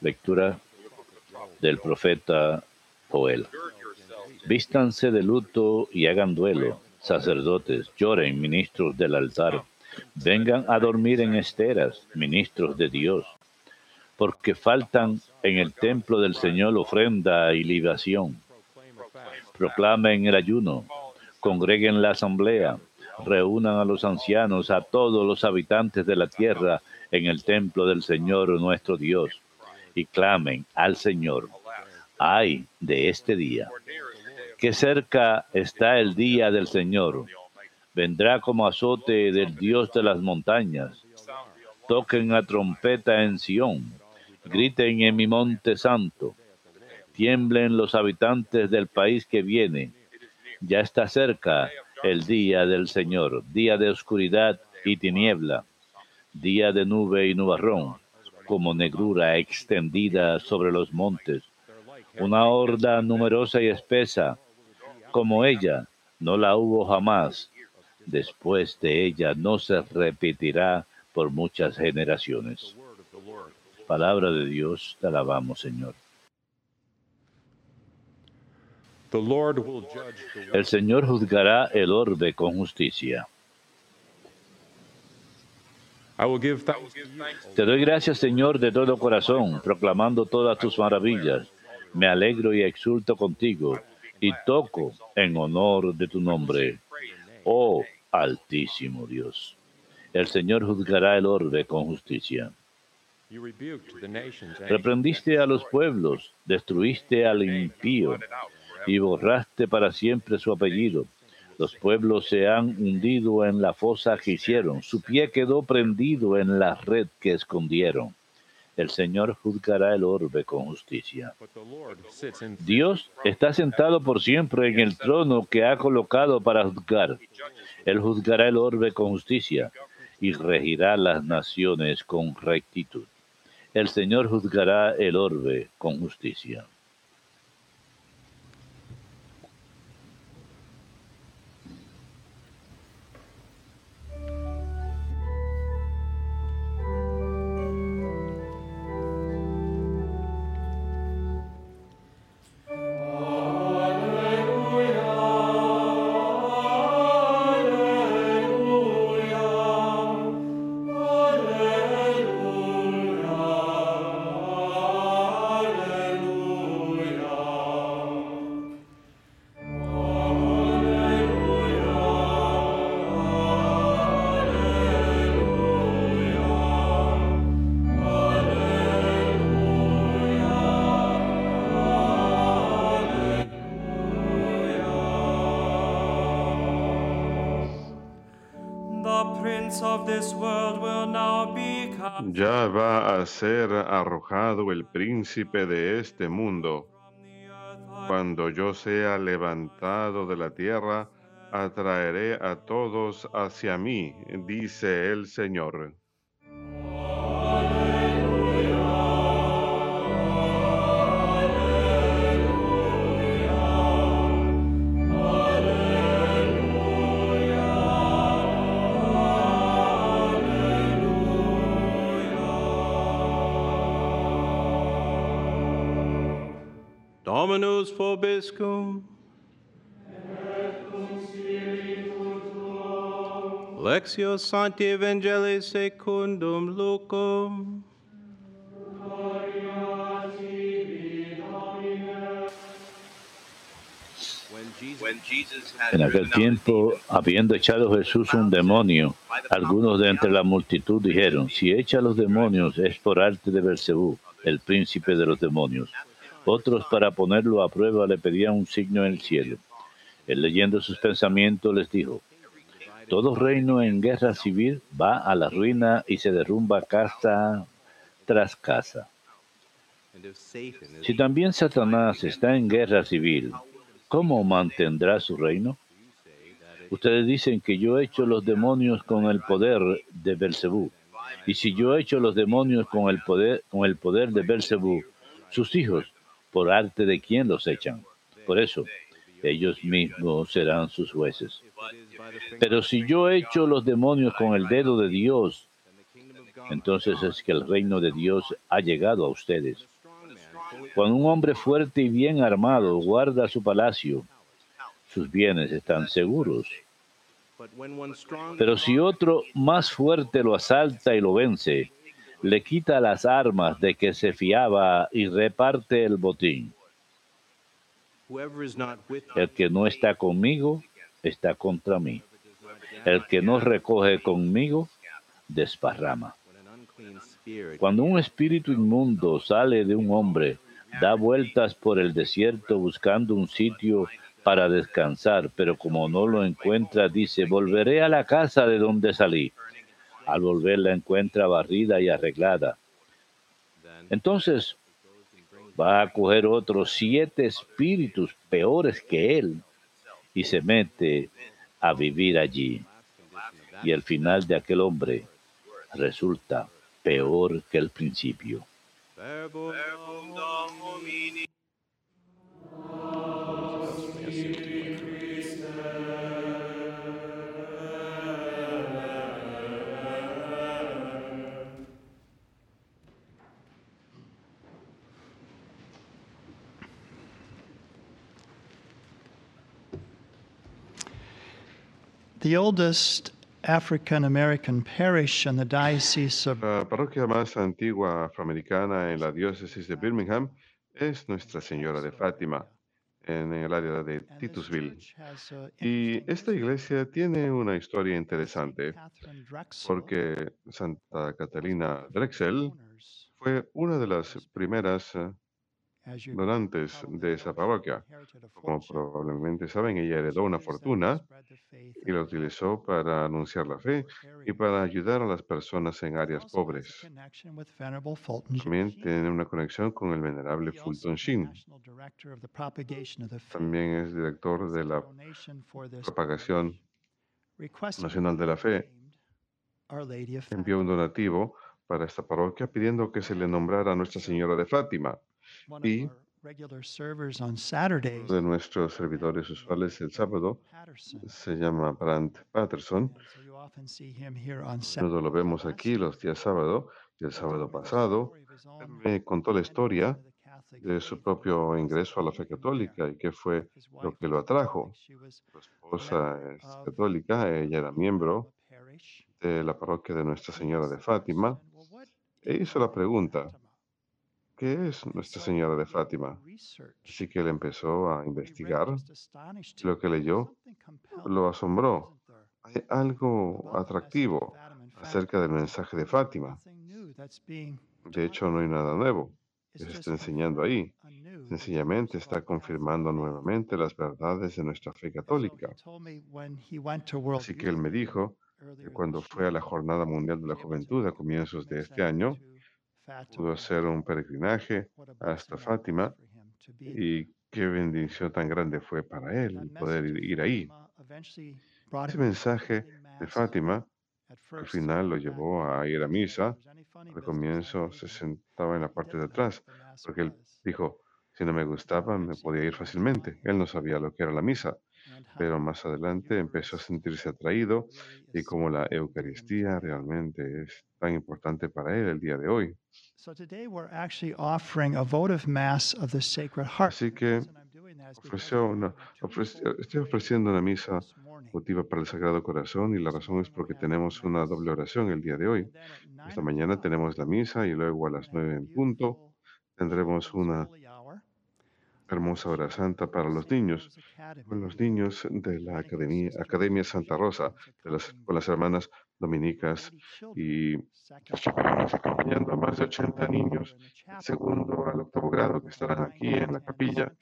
Lectura del profeta Joel. Vístanse de luto y hagan duelo, sacerdotes, lloren, ministros del altar. Vengan a dormir en esteras, ministros de Dios, porque faltan en el templo del Señor ofrenda y libación. Proclamen el ayuno, congreguen la asamblea, reúnan a los ancianos, a todos los habitantes de la tierra en el templo del Señor nuestro Dios, y clamen al Señor. Ay de este día, que cerca está el día del Señor. Vendrá como azote del Dios de las montañas. Toquen a trompeta en Sión, griten en mi monte santo. Tiemblen los habitantes del país que viene. Ya está cerca el día del Señor, día de oscuridad y tiniebla, día de nube y nubarrón, como negrura extendida sobre los montes, una horda numerosa y espesa, como ella no la hubo jamás, después de ella no se repetirá por muchas generaciones. Palabra de Dios, te alabamos, Señor. El Señor juzgará el orbe con justicia. Te doy gracias, Señor, de todo corazón, proclamando todas tus maravillas. Me alegro y exulto contigo y toco en honor de tu nombre. Oh Altísimo Dios. El Señor juzgará el orbe con justicia. Reprendiste a los pueblos, destruiste al impío y borraste para siempre su apellido. Los pueblos se han hundido en la fosa que hicieron, su pie quedó prendido en la red que escondieron. El Señor juzgará el orbe con justicia. Dios está sentado por siempre en el trono que ha colocado para juzgar. Él juzgará el orbe con justicia y regirá las naciones con rectitud. El Señor juzgará el orbe con justicia. Ya va a ser arrojado el príncipe de este mundo. Cuando yo sea levantado de la tierra, atraeré a todos hacia mí, dice el Señor. Dominus vobiscum. Lectio Sancti Evangelii secundum Lucum. En aquel tiempo, habiendo echado Jesús un demonio, algunos de entre la multitud dijeron, si echa los demonios es por arte de Belcebú, el príncipe de los demonios. Otros, para ponerlo a prueba, le pedían un signo en el cielo. Él leyendo sus pensamientos les dijo, todo reino en guerra civil va a la ruina y se derrumba casa tras casa. Si también Satanás está en guerra civil, ¿cómo mantendrá su reino? Ustedes dicen que yo he hecho los demonios con el poder de Belcebú. Y si yo he hecho los demonios con el poder, con el poder de Belcebú, sus hijos por arte de quién los echan. Por eso, ellos mismos serán sus jueces. Pero si yo echo los demonios con el dedo de Dios, entonces es que el reino de Dios ha llegado a ustedes. Cuando un hombre fuerte y bien armado guarda su palacio, sus bienes están seguros. Pero si otro más fuerte lo asalta y lo vence, le quita las armas de que se fiaba y reparte el botín. El que no está conmigo está contra mí. El que no recoge conmigo desparrama. Cuando un espíritu inmundo sale de un hombre, da vueltas por el desierto buscando un sitio para descansar, pero como no lo encuentra, dice, volveré a la casa de donde salí. Al volver la encuentra barrida y arreglada. Entonces va a coger otros siete espíritus peores que él y se mete a vivir allí. Y el final de aquel hombre resulta peor que el principio. The oldest African American parish in the diocese of La parroquia más antigua afroamericana en la diócesis de Birmingham es Nuestra Señora de Fátima, en el área de Titusville. Y esta iglesia tiene una historia interesante porque Santa Catalina Drexel fue una de las primeras eh, donantes de esa parroquia. Como probablemente saben, ella heredó una fortuna y la utilizó para anunciar la fe y para ayudar a las personas en áreas pobres. También tiene una conexión con el venerable Fulton Sheen. También es director de la propagación nacional de la fe. Envió un donativo para esta parroquia pidiendo que se le nombrara a Nuestra Señora de Fátima. Y uno de nuestros servidores usuales el sábado se llama Brandt Patterson. Nosotros lo vemos aquí los días sábado y el sábado pasado. me contó la historia de su propio ingreso a la fe católica y qué fue lo que lo atrajo. Su esposa es católica, ella era miembro de la parroquia de Nuestra Señora de Fátima e hizo la pregunta, ¿qué es Nuestra Señora de Fátima? Así que él empezó a investigar. Lo que leyó lo asombró. Hay algo atractivo acerca del mensaje de Fátima. De hecho, no hay nada nuevo que se está enseñando ahí. Sencillamente está confirmando nuevamente las verdades de nuestra fe católica. Así que él me dijo que cuando fue a la Jornada Mundial de la Juventud a comienzos de este año, pudo hacer un peregrinaje hasta Fátima y qué bendición tan grande fue para él poder ir ahí. Ese mensaje de Fátima al final lo llevó a ir a misa. Al comienzo se sentaba en la parte de atrás porque él dijo, si no me gustaba me podía ir fácilmente. Él no sabía lo que era la misa, pero más adelante empezó a sentirse atraído y como la Eucaristía realmente es tan importante para él el día de hoy. Así que ofreció una, estoy ofreciendo una misa motiva para el Sagrado Corazón y la razón es porque tenemos una doble oración el día de hoy. Esta mañana tenemos la misa y luego a las nueve en punto tendremos una hermosa hora santa para los niños, con los niños de la Academia, Academia Santa Rosa, de las, con las hermanas dominicas y acompañando a más de 80 niños, segundo al octavo grado, que estarán aquí en la capilla,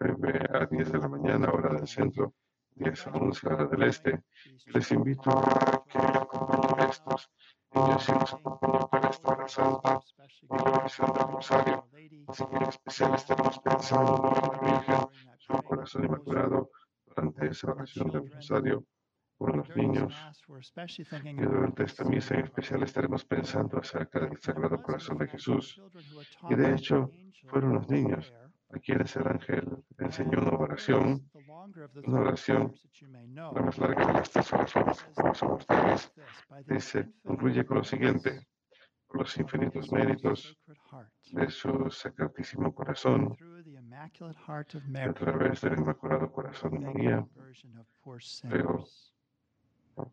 de 9 a 10 de la mañana, hora del centro, 10 a 11 hora del este. Les invito a que estos y para esta hora santa y la oración del rosario. Así que en especial estaremos pensando en la Virgen, su corazón inmaculado, durante esa oración del rosario con los niños. Y durante esta misa en especial estaremos pensando acerca del Sagrado Corazón de Jesús. Y de hecho, fueron los niños a quienes el ángel enseñó una oración, una oración, la más larga de las tres oraciones que ustedes, dice, concluye con lo siguiente. por los infinitos méritos de su sacratísimo corazón, a través del Inmaculado Corazón de María, pero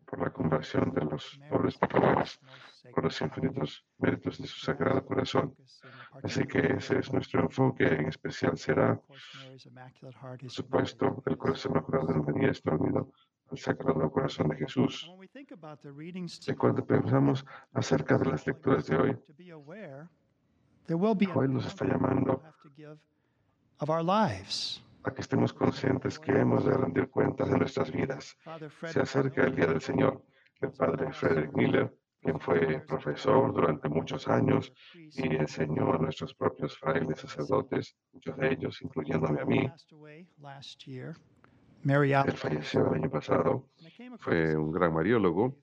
por la conversión de los pobres pecadores, por los infinitos méritos de su Sagrado Corazón. Así que ese es nuestro enfoque, en especial será, por supuesto, el corazón inmaculado de María unido al Sagrado Corazón de Jesús. Y cuando pensamos acerca de las lecturas de hoy, hoy nos está llamando a que estemos conscientes que hemos de rendir cuentas de nuestras vidas. Se acerca el Día del Señor. El padre Frederick Miller, quien fue profesor durante muchos años y enseñó a nuestros propios frailes sacerdotes, muchos de ellos, incluyéndome a mí, él falleció el año pasado, fue un gran mariólogo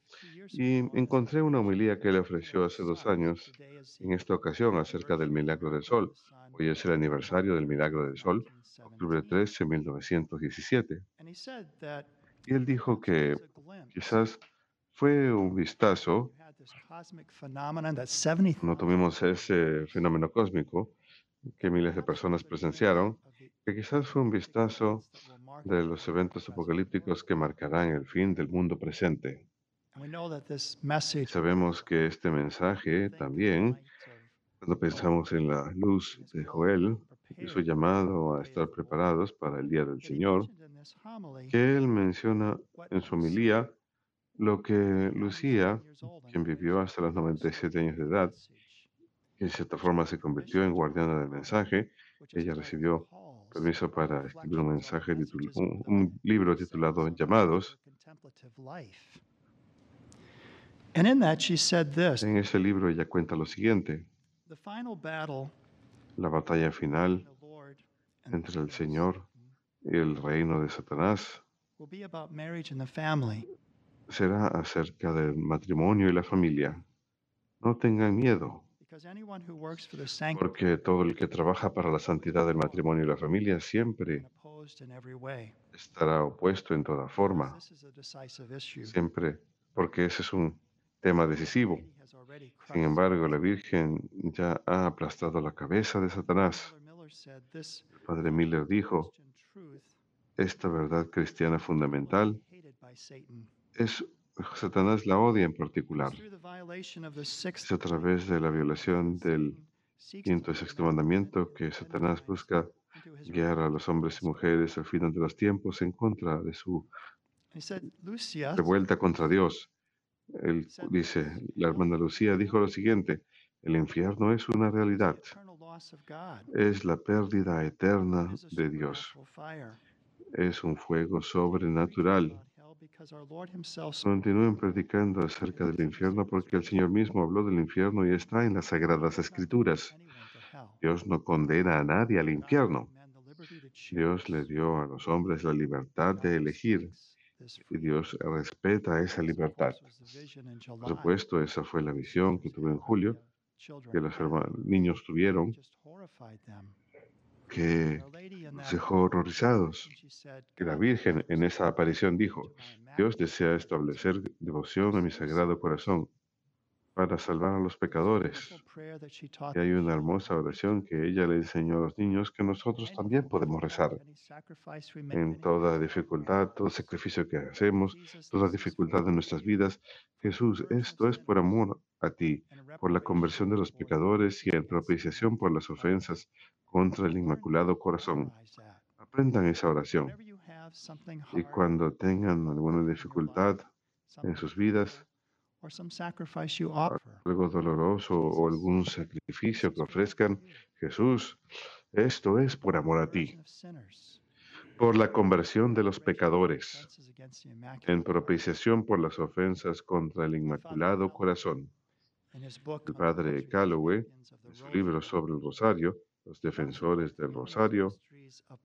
y encontré una homilía que le ofreció hace dos años, en esta ocasión acerca del milagro del sol. Hoy es el aniversario del milagro del sol, octubre 13, 1917. Y él dijo que quizás fue un vistazo, no tuvimos ese fenómeno cósmico que miles de personas presenciaron, que quizás fue un vistazo de los eventos apocalípticos que marcarán el fin del mundo presente. Sabemos que este mensaje también, cuando pensamos en la luz de Joel su llamado a estar preparados para el día del Señor, que él menciona en su homilía lo que Lucía, quien vivió hasta los 97 años de edad, que en cierta forma se convirtió en guardiana del mensaje, ella recibió permiso para escribir un mensaje, un, un libro titulado Llamados. En ese libro ella cuenta lo siguiente. La batalla final entre el Señor y el reino de Satanás será acerca del matrimonio y la familia. No tengan miedo. Porque todo el que trabaja para la santidad del matrimonio y la familia siempre estará opuesto en toda forma. Siempre, porque ese es un tema decisivo. Sin embargo, la Virgen ya ha aplastado la cabeza de Satanás. El padre Miller dijo, esta verdad cristiana fundamental es Satanás la odia en particular. Es a través de la violación del quinto y sexto mandamiento que Satanás busca guiar a los hombres y mujeres al final de los tiempos en contra de su revuelta contra Dios. Él dice, la hermana Lucía dijo lo siguiente, el infierno es una realidad, es la pérdida eterna de Dios, es un fuego sobrenatural. Continúen predicando acerca del infierno porque el Señor mismo habló del infierno y está en las Sagradas Escrituras. Dios no condena a nadie al infierno. Dios le dio a los hombres la libertad de elegir y Dios respeta esa libertad. Por supuesto, esa fue la visión que tuve en julio, que los niños tuvieron que nos dejó horrorizados. Que la Virgen en esa aparición dijo, Dios desea establecer devoción a mi sagrado corazón para salvar a los pecadores. Y hay una hermosa oración que ella le enseñó a los niños que nosotros también podemos rezar. En toda dificultad, todo sacrificio que hacemos, toda dificultad de nuestras vidas, Jesús, esto es por amor a ti, por la conversión de los pecadores y en propiciación por las ofensas contra el Inmaculado Corazón. Aprendan esa oración. Y cuando tengan alguna dificultad en sus vidas, algo doloroso o algún sacrificio que ofrezcan, Jesús, esto es por amor a ti, por la conversión de los pecadores, en propiciación por las ofensas contra el Inmaculado Corazón. El padre Calloway, en su libro sobre el Rosario, Los Defensores del Rosario,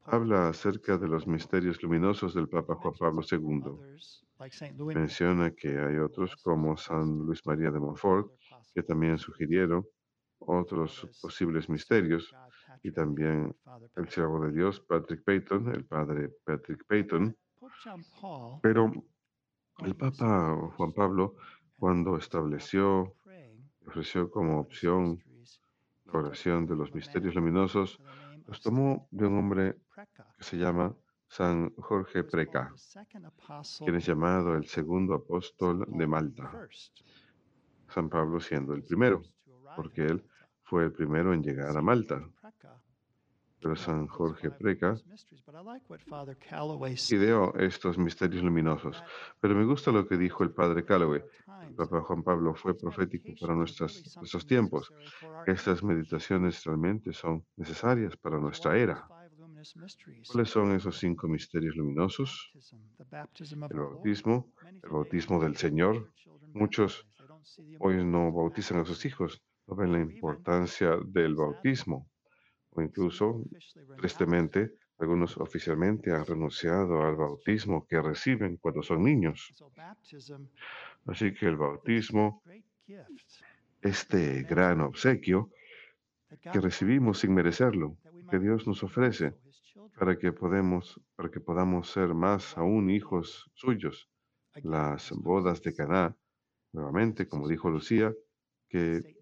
habla acerca de los misterios luminosos del Papa Juan Pablo II. Menciona que hay otros como San Luis María de Montfort, que también sugirieron otros posibles misterios, y también el siervo de Dios, Patrick Payton, el padre Patrick Payton. Pero el Papa Juan Pablo, cuando estableció ofreció como opción la oración de los misterios luminosos, los tomó de un hombre que se llama San Jorge Preca, quien es llamado el segundo apóstol de Malta, San Pablo siendo el primero, porque él fue el primero en llegar a Malta. Pero San Jorge Preca ideó estos misterios luminosos. Pero me gusta lo que dijo el padre Calloway. El Papa Juan Pablo fue profético para nuestros tiempos. Estas meditaciones realmente son necesarias para nuestra era. ¿Cuáles son esos cinco misterios luminosos? El bautismo, el bautismo del Señor. Muchos hoy no bautizan a sus hijos, no ven la importancia del bautismo. O incluso, tristemente, algunos oficialmente han renunciado al bautismo que reciben cuando son niños. Así que el bautismo, este gran obsequio que recibimos sin merecerlo, que Dios nos ofrece para que, podemos, para que podamos ser más aún hijos suyos. Las bodas de Caná, nuevamente, como dijo Lucía, que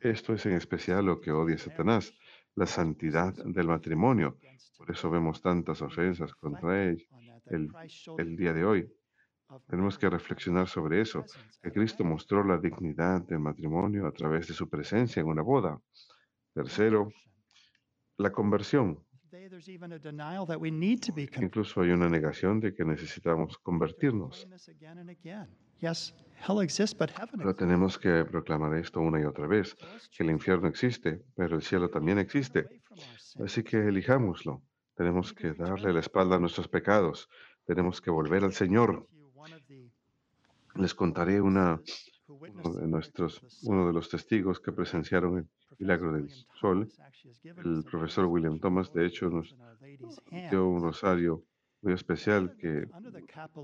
esto es en especial lo que odia Satanás, la santidad del matrimonio. Por eso vemos tantas ofensas contra él el, el día de hoy. Tenemos que reflexionar sobre eso, que Cristo mostró la dignidad del matrimonio a través de su presencia en una boda. Tercero, la conversión. Incluso hay una negación de que necesitamos convertirnos. Pero tenemos que proclamar esto una y otra vez, que el infierno existe, pero el cielo también existe. Así que elijámoslo. Tenemos que darle la espalda a nuestros pecados. Tenemos que volver al Señor. Les contaré una, uno de, nuestros, uno de los testigos que presenciaron el milagro del sol. El profesor William Thomas, de hecho, nos dio un rosario muy especial que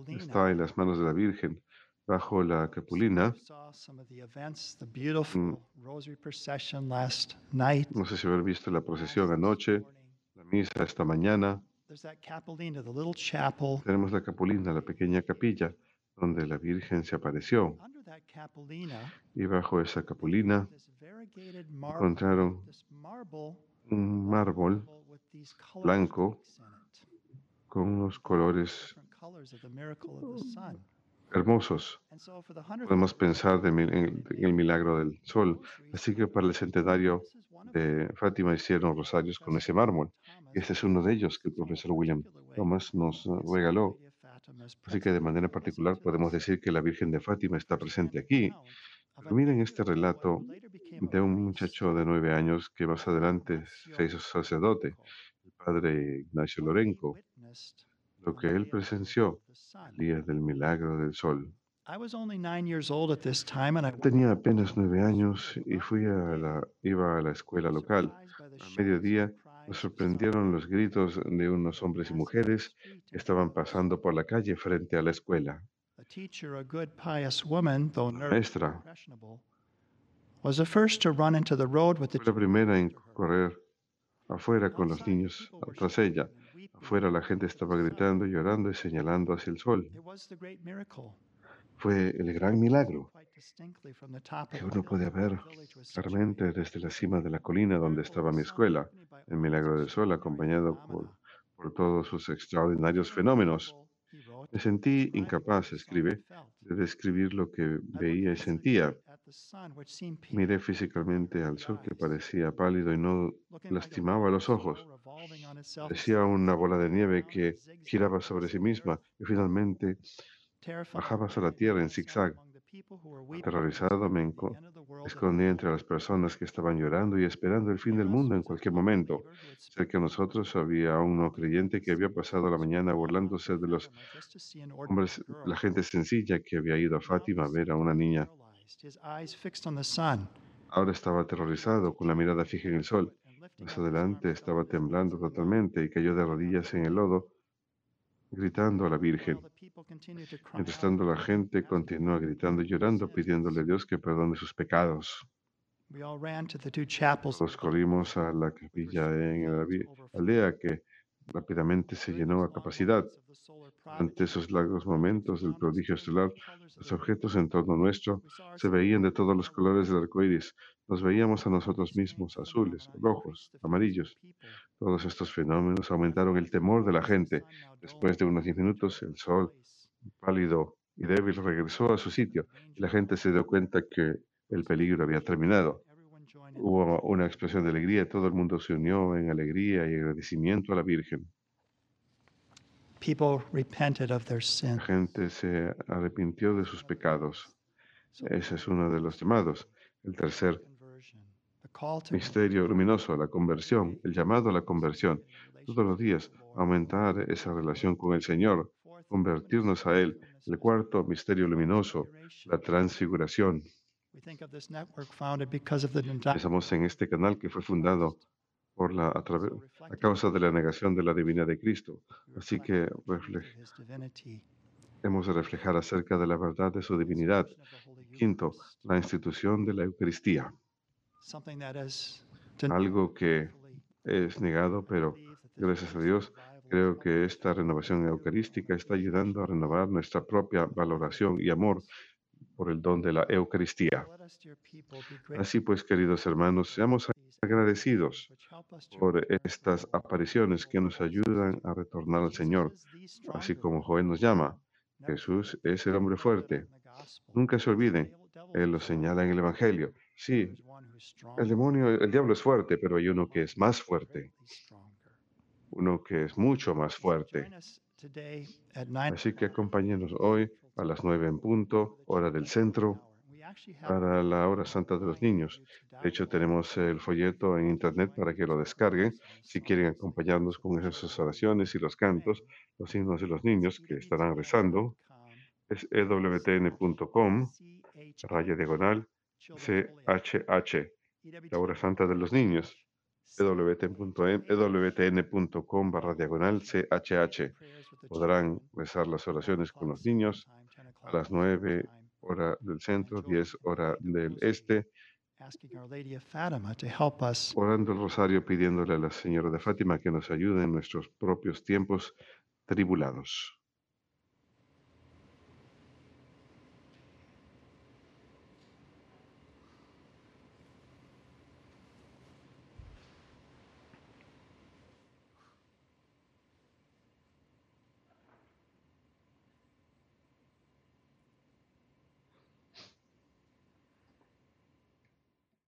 está en las manos de la Virgen bajo la capulina. Mm. No sé si haber visto la procesión anoche, la misa esta mañana. Tenemos la capulina, la pequeña capilla, donde la Virgen se apareció. Y bajo esa capulina encontraron un mármol blanco con unos colores hermosos. Podemos pensar en el milagro del sol. Así que para el centenario de Fátima hicieron rosarios con ese mármol. Este es uno de ellos que el profesor William Thomas nos regaló. Así que de manera particular podemos decir que la Virgen de Fátima está presente aquí. Miren este relato de un muchacho de nueve años que más adelante se hizo sacerdote, el padre Ignacio Lorenco lo que él presenció el día del milagro del sol. Tenía apenas nueve años y fui a la, iba a la escuela local. A mediodía me sorprendieron los gritos de unos hombres y mujeres que estaban pasando por la calle frente a la escuela. Maestra. fue la primera en correr afuera con los niños tras ella. Afuera la gente estaba gritando, llorando y señalando hacia el sol. Fue el gran milagro que uno puede ver claramente desde la cima de la colina donde estaba mi escuela, el milagro del sol acompañado por, por todos sus extraordinarios fenómenos. Me sentí incapaz, escribe, de describir lo que veía y sentía. Miré físicamente al sol que parecía pálido y no lastimaba los ojos. Parecía una bola de nieve que giraba sobre sí misma y finalmente bajaba a la tierra en zigzag. Aterrorizado me escondí entre las personas que estaban llorando y esperando el fin del mundo en cualquier momento. Cerca de nosotros había un no creyente que había pasado la mañana burlándose de los hombres, la gente sencilla que había ido a Fátima a ver a una niña Ahora estaba aterrorizado, con la mirada fija en el sol. Más adelante estaba temblando totalmente y cayó de rodillas en el lodo, gritando a la Virgen. Mientras tanto, la gente continuó gritando llorando, pidiéndole a Dios que perdone sus pecados. Nos corrimos a la capilla en la aldea que rápidamente se llenó a capacidad. Ante esos largos momentos del prodigio estelar, los objetos en torno nuestro se veían de todos los colores del arco iris. Nos veíamos a nosotros mismos, azules, rojos, amarillos. Todos estos fenómenos aumentaron el temor de la gente. Después de unos diez minutos, el sol, pálido y débil, regresó a su sitio y la gente se dio cuenta que el peligro había terminado. Hubo una expresión de alegría, todo el mundo se unió en alegría y agradecimiento a la Virgen. People repented of their La gente se arrepintió de sus pecados. Ese es uno de los llamados. El tercer misterio luminoso, la conversión, el llamado a la conversión. Todos los días aumentar esa relación con el Señor, convertirnos a Él. El cuarto misterio luminoso, la transfiguración. Pensamos en este canal que fue fundado por la, a, causa de la negación de la divinidad de Cristo. Así que hemos de reflejar acerca de la verdad de su divinidad. Quinto, la institución de la Eucaristía, algo que es negado, pero gracias a Dios creo que esta renovación eucarística está ayudando a renovar nuestra propia valoración y amor por el don de la Eucaristía. Así pues, queridos hermanos, seamos agradecidos por estas apariciones que nos ayudan a retornar al Señor, así como Joel nos llama. Jesús es el hombre fuerte. Nunca se olviden, Él lo señala en el Evangelio. Sí, el demonio, el diablo es fuerte, pero hay uno que es más fuerte, uno que es mucho más fuerte. Así que acompáñenos hoy a las nueve en punto, hora del centro, para la hora santa de los niños. De hecho, tenemos el folleto en internet para que lo descarguen. Si quieren acompañarnos con esas oraciones y los cantos, los himnos de los niños que estarán rezando, es ewtn.com, raya diagonal, CHH, la hora santa de los niños, ewtn.com, barra diagonal, CHH. Podrán rezar las oraciones con los niños a las 9 hora del centro, 10 hora del este, orando el rosario pidiéndole a la Señora de Fátima que nos ayude en nuestros propios tiempos tribulados.